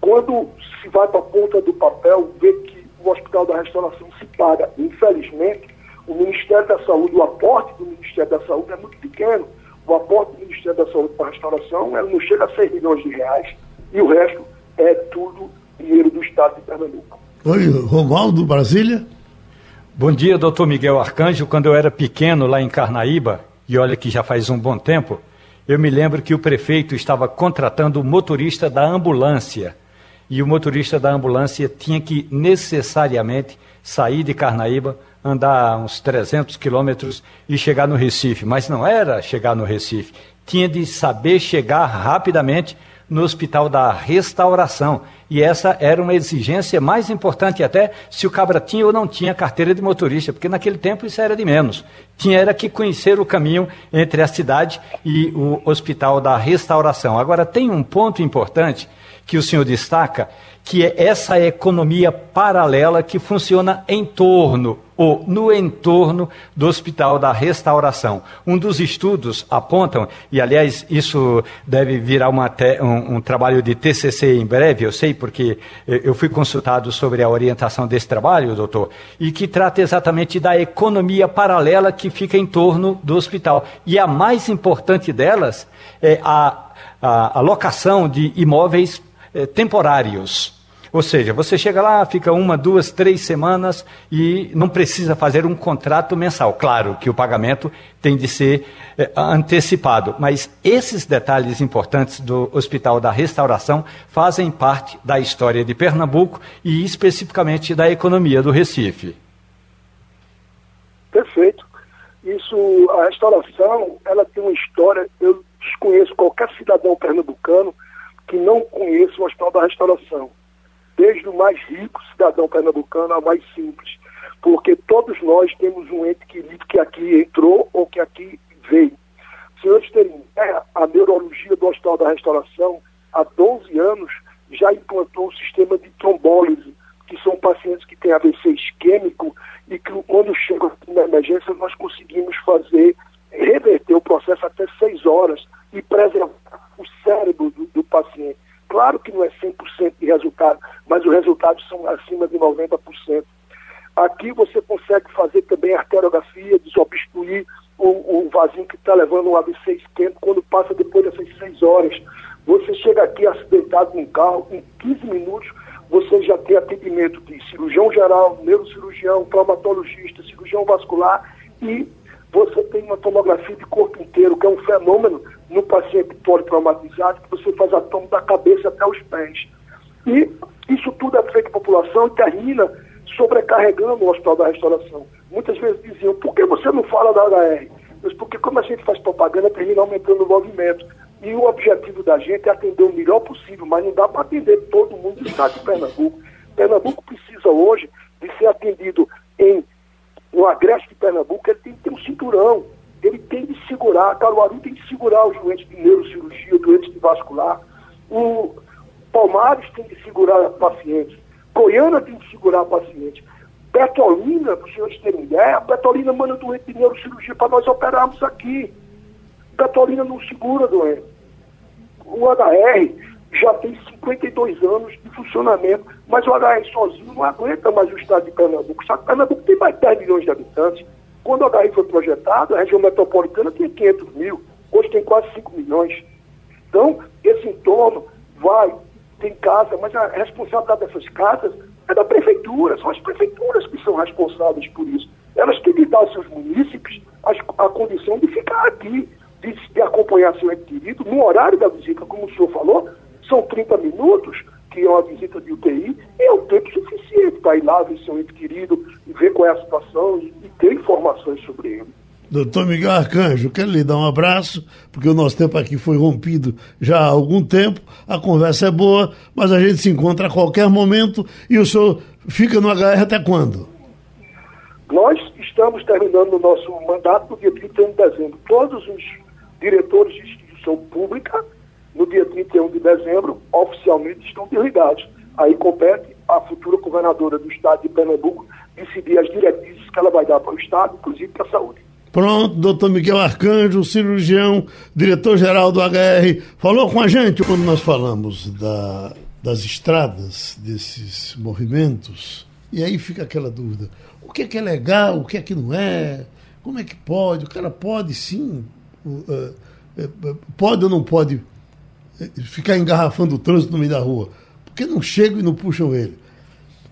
Quando se vai para a ponta do papel, vê que o Hospital da Restauração se paga. Infelizmente, o Ministério da Saúde, o aporte do Ministério da Saúde é muito pequeno o aporte do Ministério da Saúde para a restauração não chega a 6 milhões de reais e o resto é tudo dinheiro do Estado de Pernambuco.
Oi, Romaldo, Brasília.
Bom dia, doutor Miguel Arcanjo. Quando eu era pequeno lá em Carnaíba, e olha que já faz um bom tempo, eu me lembro que o prefeito estava contratando o motorista da ambulância. E o motorista da ambulância tinha que necessariamente sair de Carnaíba andar uns 300 quilômetros e chegar no Recife. Mas não era chegar no Recife. Tinha de saber chegar rapidamente no Hospital da Restauração. E essa era uma exigência mais importante até se o cabra tinha ou não tinha carteira de motorista, porque naquele tempo isso era de menos. Tinha era que conhecer o caminho entre a cidade e o Hospital da Restauração. Agora tem um ponto importante que o senhor destaca, que é essa economia paralela que funciona em torno ou no entorno do Hospital da Restauração. Um dos estudos apontam, e aliás isso deve virar te, um, um, trabalho de TCC em breve, eu sei porque eu fui consultado sobre a orientação desse trabalho, doutor, e que trata exatamente da economia paralela que fica em torno do hospital. E a mais importante delas é a, a, a locação de imóveis eh, temporários. Ou seja, você chega lá, fica uma, duas, três semanas e não precisa fazer um contrato mensal. Claro que o pagamento tem de ser eh, antecipado, mas esses detalhes importantes do Hospital da Restauração fazem parte da história de Pernambuco e especificamente da economia do Recife.
Perfeito. Isso, a restauração, ela tem uma história, eu desconheço qualquer cidadão pernambucano que não conheça o Hospital da Restauração desde o mais rico cidadão pernambucano ao mais simples, porque todos nós temos um ente querido que aqui entrou ou que aqui veio. Senhores terem ideia, a neurologia do Hospital da Restauração, há 12 anos, já implantou o sistema de trombólise, que são pacientes que têm AVC isquêmico e que quando chegam na emergência nós conseguimos fazer, reverter o processo até seis horas e preservar o cérebro do, do paciente. Claro que não é 100% de resultado, mas os resultados são acima de 90%. Aqui você consegue fazer também arteriografia, desobstruir o, o vazio que está levando um AVC isquêmico quando passa depois dessas 6 horas. Você chega aqui acidentado num carro, em 15 minutos você já tem atendimento de cirurgião geral, neurocirurgião, traumatologista, cirurgião vascular e você tem uma tomografia de corpo inteiro, que é um fenômeno no paciente politraumatizado, que você faz a tomo da cabeça até os pés. E isso tudo é feito população e termina sobrecarregando o Hospital da Restauração. Muitas vezes diziam, por que você não fala da HR? Mas porque como a gente faz propaganda, termina aumentando o movimento. E o objetivo da gente é atender o melhor possível, mas não dá para atender todo mundo do estado de Pernambuco. Pernambuco precisa hoje de ser atendido em no agreste de Pernambuco, ele tem que ter um cinturão. Ele tem de segurar, Caruaru tem de segurar os doentes de neurocirurgia, doentes de vascular. O Palmares tem de segurar pacientes. Goiânia tem de segurar pacientes. Petolina, para os senhores terem ideia, a Petolina manda doente de neurocirurgia para nós operarmos aqui. Petolina não segura doente. O HR já tem 52 anos de funcionamento, mas o HR sozinho não aguenta mais o estado de Pernambuco. O Pernambuco tem mais de 10 milhões de habitantes. Quando o HR foi projetado, a região metropolitana tinha 500 mil, hoje tem quase 5 milhões. Então, esse entorno vai, tem casa, mas a responsabilidade dessas casas é da prefeitura, são as prefeituras que são responsáveis por isso. Elas têm de dar aos seus munícipes a, a condição de ficar aqui, de, de acompanhar seu ente querido, no horário da visita, como o senhor falou, são 30 minutos, que é uma visita de UTI, e é o tempo suficiente para ir lá ver seu ente querido, e ver qual é a situação e, e ter informações sobre ele.
Doutor Miguel Arcanjo, quero lhe dar um abraço, porque o nosso tempo aqui foi rompido já há algum tempo, a conversa é boa, mas a gente se encontra a qualquer momento e o senhor fica no HR até quando?
Nós estamos terminando o nosso mandato no dia 31 de dezembro. Todos os diretores de instituição pública no dia 31 de dezembro, oficialmente estão desligados. Aí compete à futura governadora do estado de Pernambuco decidir as diretrizes que ela vai dar para o estado, inclusive para a saúde.
Pronto, doutor Miguel Arcanjo, cirurgião, diretor-geral do HR, falou com a gente quando nós falamos da, das estradas, desses movimentos, e aí fica aquela dúvida: o que é que é legal, o que é que não é, como é que pode? O cara pode sim, uh, uh, pode ou não pode ficar engarrafando o trânsito no meio da rua? Porque não chegam e não puxam ele.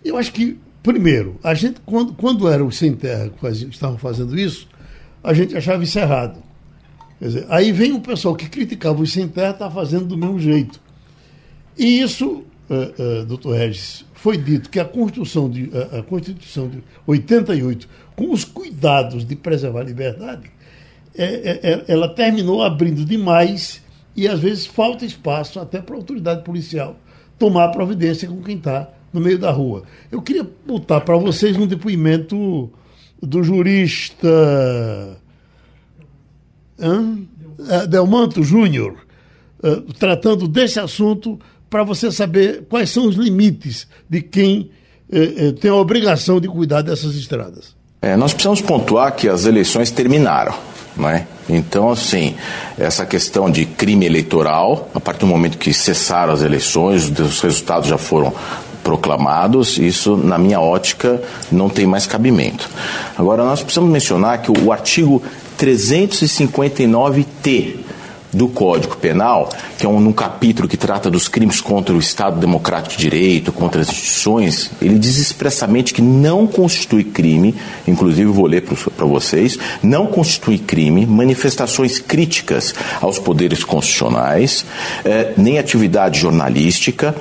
Eu acho que, primeiro, a gente, quando, quando era o Sem Terra que estavam fazendo isso, a gente achava isso errado. Dizer, aí vem o pessoal que criticava o Sem Terra, está fazendo do mesmo jeito. E isso, uh, uh, doutor Regis, foi dito que a Constituição, de, uh, a Constituição de 88, com os cuidados de preservar a liberdade, é, é, é ela terminou abrindo demais e às vezes falta espaço até para a autoridade policial tomar providência com quem está no meio da rua. Eu queria botar para vocês um depoimento do jurista? É, Delmanto Júnior, uh, tratando desse assunto para você saber quais são os limites de quem uh, uh, tem a obrigação de cuidar dessas estradas.
É, nós precisamos pontuar que as eleições terminaram. É? Então, assim, essa questão de crime eleitoral, a partir do momento que cessaram as eleições, os resultados já foram proclamados, isso, na minha ótica, não tem mais cabimento. Agora, nós precisamos mencionar que o artigo 359T do Código Penal, que é um, um capítulo que trata dos crimes contra o Estado Democrático de Direito, contra as instituições, ele diz expressamente que não constitui crime, inclusive vou ler para vocês, não constitui crime manifestações críticas aos poderes constitucionais, eh, nem atividade jornalística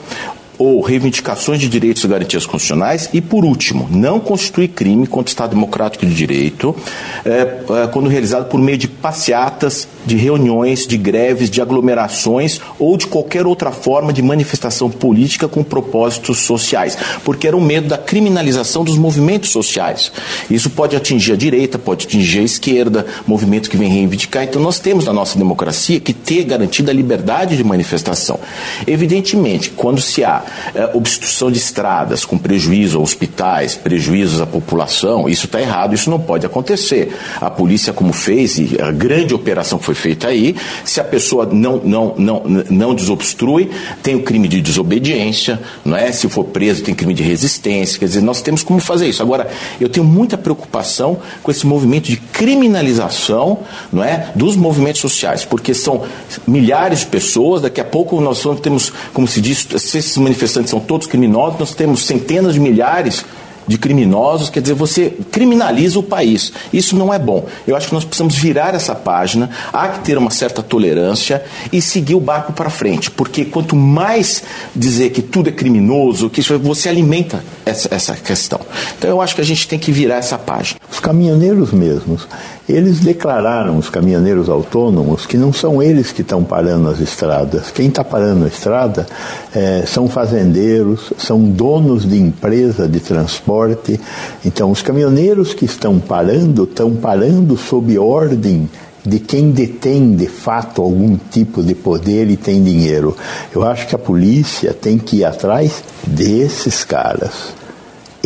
ou reivindicações de direitos e garantias constitucionais. E, por último, não constitui crime contra o Estado Democrático de Direito é, é, quando realizado por meio de passeatas, de reuniões, de greves, de aglomerações ou de qualquer outra forma de manifestação política com propósitos sociais, porque era o medo da criminalização dos movimentos sociais. Isso pode atingir a direita, pode atingir a esquerda, movimentos que vêm reivindicar. Então, nós temos na nossa democracia que ter garantida a liberdade de manifestação. Evidentemente, quando se há é, obstrução de estradas com prejuízo a hospitais, prejuízos à população, isso está errado, isso não pode acontecer. A polícia, como fez, e a grande operação que foi feita aí, se a pessoa não, não, não, não desobstrui, tem o crime de desobediência, não é? se for preso, tem crime de resistência, quer dizer, nós temos como fazer isso. Agora, eu tenho muita preocupação com esse movimento de criminalização não é? dos movimentos sociais, porque são milhares de pessoas, daqui a pouco nós temos, como se diz, se manifestantes são todos criminosos, nós temos centenas de milhares de criminosos, quer dizer, você criminaliza o país. Isso não é bom. Eu acho que nós precisamos virar essa página, há que ter uma certa tolerância e seguir o barco para frente, porque quanto mais dizer que tudo é criminoso, que isso, você alimenta essa, essa questão. Então eu acho que a gente tem que virar essa página.
Os caminhoneiros mesmos, eles declararam, os caminhoneiros autônomos, que não são eles que estão parando as estradas. Quem está parando a estrada é, são fazendeiros, são donos de empresa de transporte. Então, os caminhoneiros que estão parando, estão parando sob ordem de quem detém de fato algum tipo de poder e tem dinheiro. Eu acho que a polícia tem que ir atrás desses caras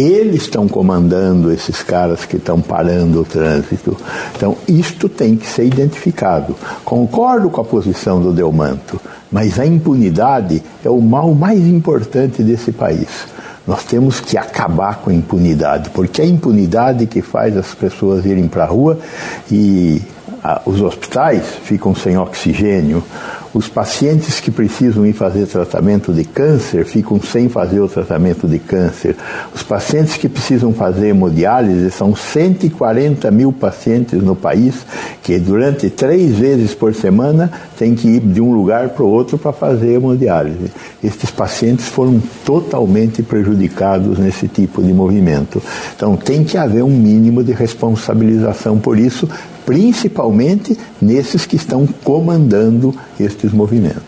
eles estão comandando esses caras que estão parando o trânsito. Então, isto tem que ser identificado. Concordo com a posição do Delmanto, mas a impunidade é o mal mais importante desse país. Nós temos que acabar com a impunidade, porque é a impunidade que faz as pessoas irem para a rua e ah, os hospitais ficam sem oxigênio, os pacientes que precisam ir fazer tratamento de câncer ficam sem fazer o tratamento de câncer. Os pacientes que precisam fazer hemodiálise são 140 mil pacientes no país que durante três vezes por semana têm que ir de um lugar para o outro para fazer hemodiálise. Estes pacientes foram totalmente prejudicados nesse tipo de movimento. Então tem que haver um mínimo de responsabilização por isso, principalmente nesses que estão comandando estes movimentos.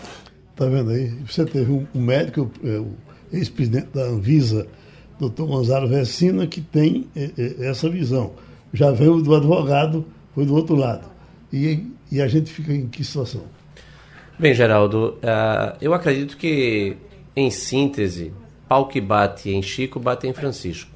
Está vendo aí? Você teve um, médico, é, o ex-presidente da Anvisa, doutor Gonzalo Vecina, que tem é, é, essa visão. Já veio do advogado, foi do outro lado. E, e a gente fica em que situação?
Bem, Geraldo, uh, eu acredito que, em síntese, pau que bate em Chico, bate em Francisco.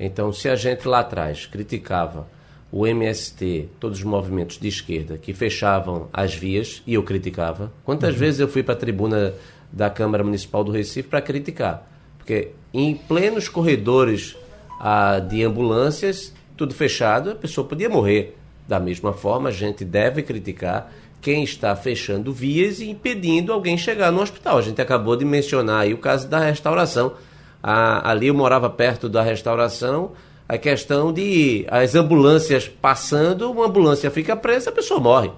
Então, se a gente lá atrás criticava o MST, todos os movimentos de esquerda que fechavam as vias, e eu criticava. Quantas uhum. vezes eu fui para a tribuna da Câmara Municipal do Recife para criticar? Porque em plenos corredores ah, de ambulâncias, tudo fechado, a pessoa podia morrer. Da mesma forma, a gente deve criticar quem está fechando vias e impedindo alguém chegar no hospital. A gente acabou de mencionar aí o caso da restauração. Ah, ali eu morava perto da restauração, a questão de as ambulâncias passando, uma ambulância fica presa, a pessoa morre.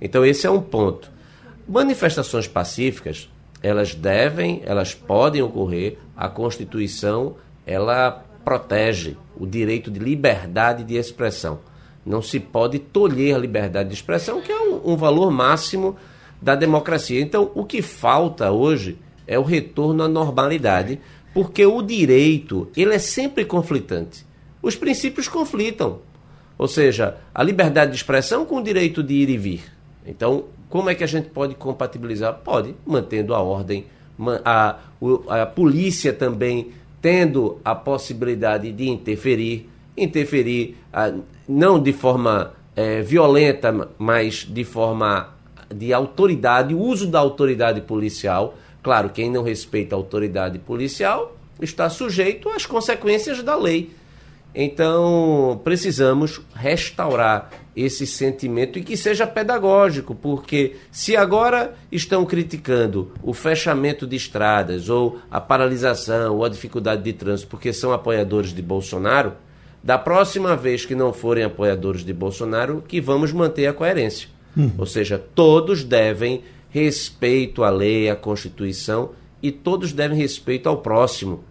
Então esse é um ponto. Manifestações pacíficas, elas devem, elas podem ocorrer. A Constituição, ela protege o direito de liberdade de expressão. Não se pode tolher a liberdade de expressão, que é um, um valor máximo da democracia. Então, o que falta hoje é o retorno à normalidade, porque o direito, ele é sempre conflitante os princípios conflitam. Ou seja, a liberdade de expressão com o direito de ir e vir. Então, como é que a gente pode compatibilizar? Pode, mantendo a ordem, a, a polícia também tendo a possibilidade de interferir. interferir, ah, não de forma é, violenta, mas de forma de autoridade, o uso da autoridade policial. Claro, quem não respeita a autoridade policial está sujeito às consequências da lei. Então, precisamos restaurar esse sentimento e que seja pedagógico, porque se agora estão criticando o fechamento de estradas ou a paralisação ou a dificuldade de trânsito porque são apoiadores de Bolsonaro, da próxima vez que não forem apoiadores de Bolsonaro, que vamos manter a coerência. Hum. Ou seja, todos devem respeito à lei, à Constituição e todos devem respeito ao próximo.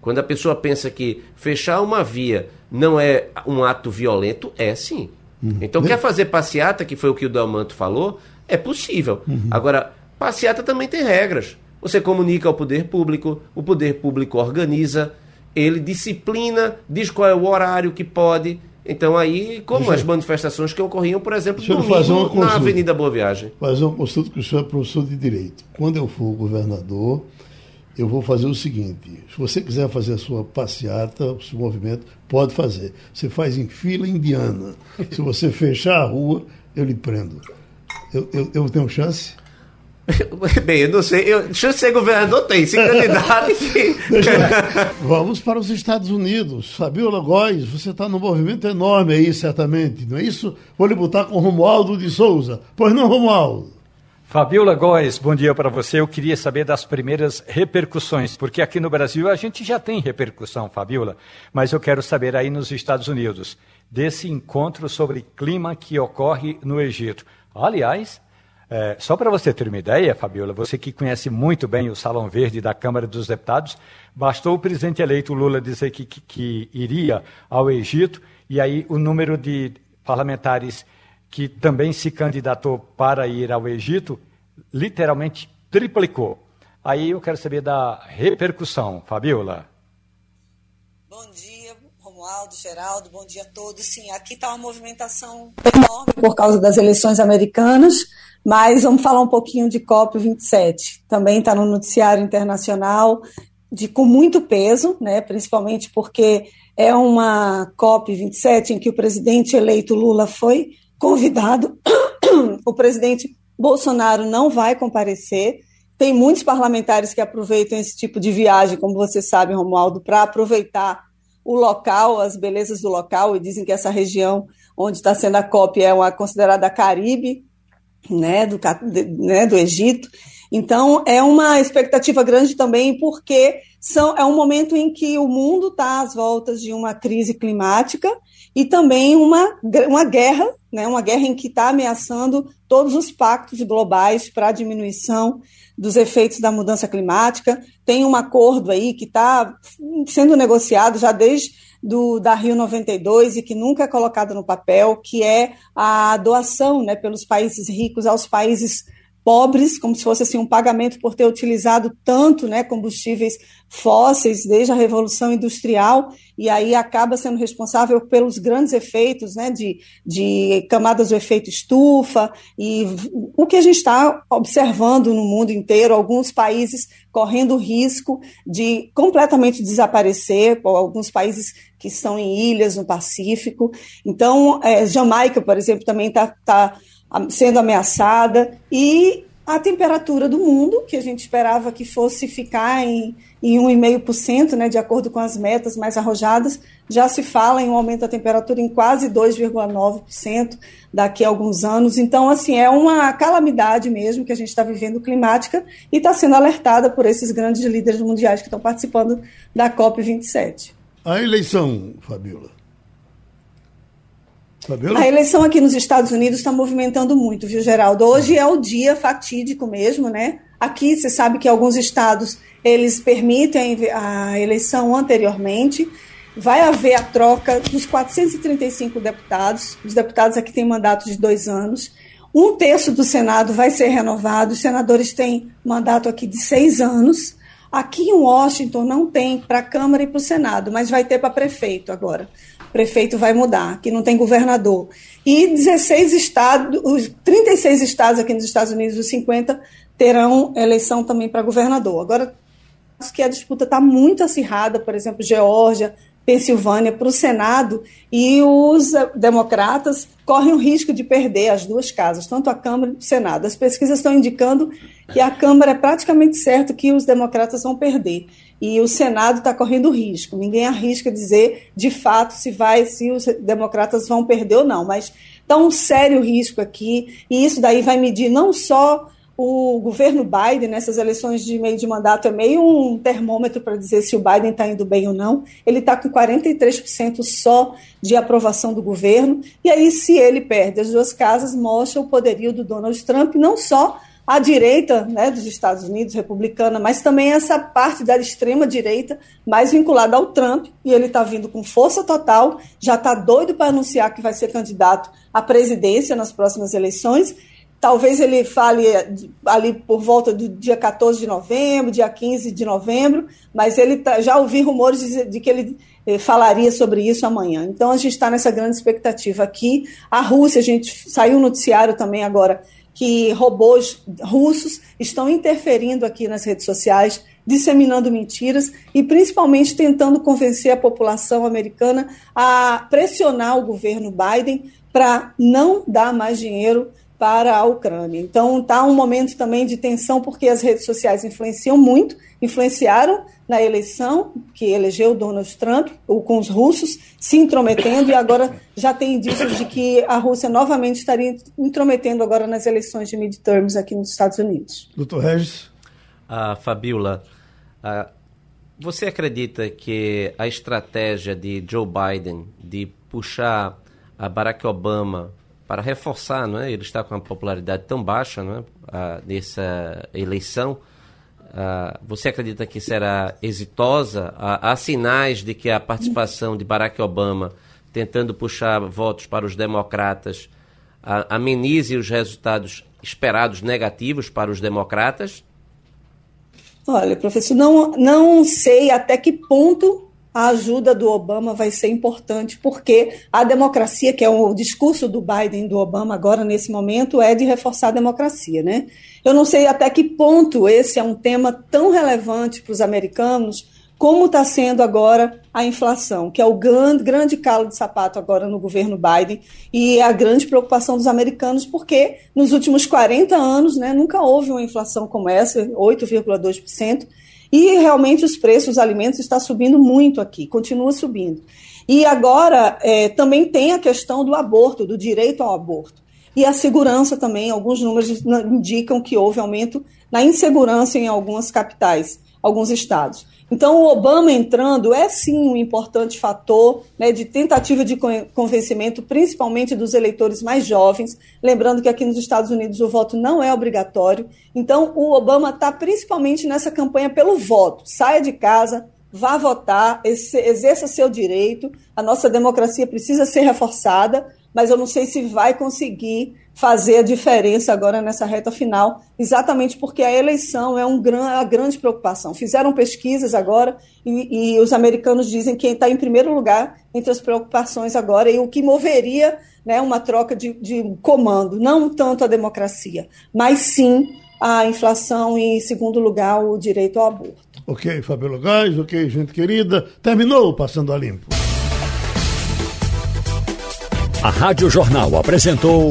Quando a pessoa pensa que fechar uma via não é um ato violento, é sim. Uhum. Então, quer fazer passeata, que foi o que o Delmanto falou, é possível. Uhum. Agora, passeata também tem regras. Você comunica ao poder público, o poder público organiza, ele disciplina, diz qual é o horário que pode. Então aí, como Deixa as manifestações que ocorriam, por exemplo, domingo, na Avenida Boa Viagem.
Fazer uma consulta que o senhor é professor de Direito. Quando eu for governador, eu vou fazer o seguinte: se você quiser fazer a sua passeata, o seu movimento, pode fazer. Você faz em fila indiana. Se você fechar a rua, eu lhe prendo. Eu, eu, eu tenho chance?
Bem, eu não sei. Eu, chance de ser governador tem, se candidato.
Vamos para os Estados Unidos. Fabiola Góes, você está num movimento enorme aí, certamente, não é isso? Vou lhe botar com Romualdo de Souza. Pois não, Romualdo?
Fabiola Góes, bom dia para você. Eu queria saber das primeiras repercussões, porque aqui no Brasil a gente já tem repercussão, Fabiola, mas eu quero saber aí nos Estados Unidos, desse encontro sobre clima que ocorre no Egito. Aliás, é, só para você ter uma ideia, Fabiola, você que conhece muito bem o Salão Verde da Câmara dos Deputados, bastou o presidente eleito Lula dizer que, que, que iria ao Egito, e aí o número de parlamentares que também se candidatou para ir ao Egito, literalmente triplicou. Aí eu quero saber da repercussão, Fabiola.
Bom dia, Romualdo, Geraldo, bom dia a todos. Sim, aqui está uma movimentação enorme por causa das eleições americanas, mas vamos falar um pouquinho de COP27. Também está no noticiário internacional, de, com muito peso, né, principalmente porque é uma COP27 em que o presidente eleito Lula foi convidado. o presidente Bolsonaro não vai comparecer. Tem muitos parlamentares que aproveitam esse tipo de viagem, como você sabe, Romualdo, para aproveitar o local, as belezas do local, e dizem que essa região onde está sendo a COP é uma considerada Caribe, né, do, né, do Egito. Então, é uma expectativa grande também, porque são, é um momento em que o mundo está às voltas de uma crise climática e também uma, uma guerra, né, uma guerra em que está ameaçando todos os pactos globais para a diminuição dos efeitos da mudança climática. Tem um acordo aí que está sendo negociado já desde do, da Rio 92 e que nunca é colocado no papel, que é a doação né, pelos países ricos aos países pobres, como se fosse assim um pagamento por ter utilizado tanto, né, combustíveis fósseis desde a revolução industrial. E aí acaba sendo responsável pelos grandes efeitos, né, de, de camadas do efeito estufa. E o que a gente está observando no mundo inteiro, alguns países correndo risco de completamente desaparecer, alguns países que estão em ilhas no Pacífico. Então, é, Jamaica, por exemplo, também está tá sendo ameaçada e a temperatura do mundo, que a gente esperava que fosse ficar em, em 1,5%, né, de acordo com as metas mais arrojadas, já se fala em um aumento da temperatura em quase 2,9% daqui a alguns anos. Então, assim, é uma calamidade mesmo que a gente está vivendo climática e está sendo alertada por esses grandes líderes mundiais que estão participando da COP27.
A eleição, Fabiola,
a eleição aqui nos Estados Unidos está movimentando muito, viu, Geraldo? Hoje é o dia fatídico mesmo, né? Aqui você sabe que alguns estados eles permitem a eleição anteriormente. Vai haver a troca dos 435 deputados. Os deputados aqui têm mandato de dois anos. Um terço do Senado vai ser renovado. Os senadores têm mandato aqui de seis anos. Aqui em Washington não tem para a Câmara e para o Senado, mas vai ter para prefeito agora prefeito vai mudar, que não tem governador. E 16 estados, os 36 estados aqui nos Estados Unidos, os 50, terão eleição também para governador. Agora, que a disputa está muito acirrada, por exemplo, Geórgia, Pensilvânia para o Senado e os democratas correm o risco de perder as duas casas, tanto a Câmara e o Senado. As pesquisas estão indicando que a Câmara é praticamente certo que os democratas vão perder e o Senado está correndo risco. Ninguém arrisca dizer de fato se vai, se os democratas vão perder ou não, mas está um sério risco aqui e isso daí vai medir não só o governo Biden nessas eleições de meio de mandato é meio um termômetro para dizer se o Biden está indo bem ou não. Ele está com 43% só de aprovação do governo. E aí, se ele perde as duas casas, mostra o poderio do Donald Trump, não só a direita né, dos Estados Unidos, republicana, mas também essa parte da extrema direita mais vinculada ao Trump, e ele está vindo com força total, já está doido para anunciar que vai ser candidato à presidência nas próximas eleições, Talvez ele fale ali por volta do dia 14 de novembro, dia 15 de novembro, mas ele tá, já ouvi rumores de, de que ele eh, falaria sobre isso amanhã. Então a gente está nessa grande expectativa aqui. A Rússia, a gente saiu um noticiário também agora que robôs russos estão interferindo aqui nas redes sociais, disseminando mentiras e principalmente tentando convencer a população americana a pressionar o governo Biden para não dar mais dinheiro para a Ucrânia. Então está um momento também de tensão porque as redes sociais influenciam muito, influenciaram na eleição que elegeu Donald Trump, ou com os russos se intrometendo e agora já tem indícios de que a Rússia novamente estaria intrometendo agora nas eleições de midterms aqui nos Estados Unidos.
Doutor Regis.
Ah, Fabiola, ah, você acredita que a estratégia de Joe Biden de puxar a Barack Obama para reforçar, não é? Ele está com uma popularidade tão baixa, não é? Ah, nessa eleição. Ah, você acredita que será exitosa? Ah, há sinais de que a participação de Barack Obama tentando puxar votos para os democratas amenize os resultados esperados negativos para os democratas?
Olha, professor, não, não sei até que ponto a ajuda do Obama vai ser importante, porque a democracia, que é o discurso do Biden e do Obama agora nesse momento, é de reforçar a democracia, né? Eu não sei até que ponto esse é um tema tão relevante para os americanos como está sendo agora a inflação, que é o grande, grande calo de sapato agora no governo Biden e a grande preocupação dos americanos, porque nos últimos 40 anos né, nunca houve uma inflação como essa, 8,2%, e realmente os preços dos alimentos estão subindo muito aqui, continua subindo. E agora é, também tem a questão do aborto, do direito ao aborto. E a segurança também, alguns números indicam que houve aumento na insegurança em algumas capitais, alguns estados. Então, o Obama entrando é sim um importante fator né, de tentativa de convencimento, principalmente dos eleitores mais jovens. Lembrando que aqui nos Estados Unidos o voto não é obrigatório. Então, o Obama está principalmente nessa campanha pelo voto. Saia de casa, vá votar, exerça seu direito. A nossa democracia precisa ser reforçada, mas eu não sei se vai conseguir fazer a diferença agora nessa reta final, exatamente porque a eleição é um gran, a grande preocupação. Fizeram pesquisas agora e, e os americanos dizem que está em primeiro lugar entre as preocupações agora e o que moveria né, uma troca de, de comando, não tanto a democracia, mas sim a inflação e, em segundo lugar, o direito ao aborto.
Ok, Fabiola Gás, ok, gente querida. Terminou Passando a Limpo.
A Rádio Jornal apresentou